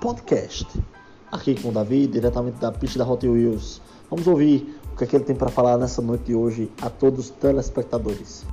Podcast. Aqui com o Davi, diretamente da pista da Hot Wheels. Vamos ouvir o que, é que ele tem para falar nessa noite de hoje a todos os telespectadores.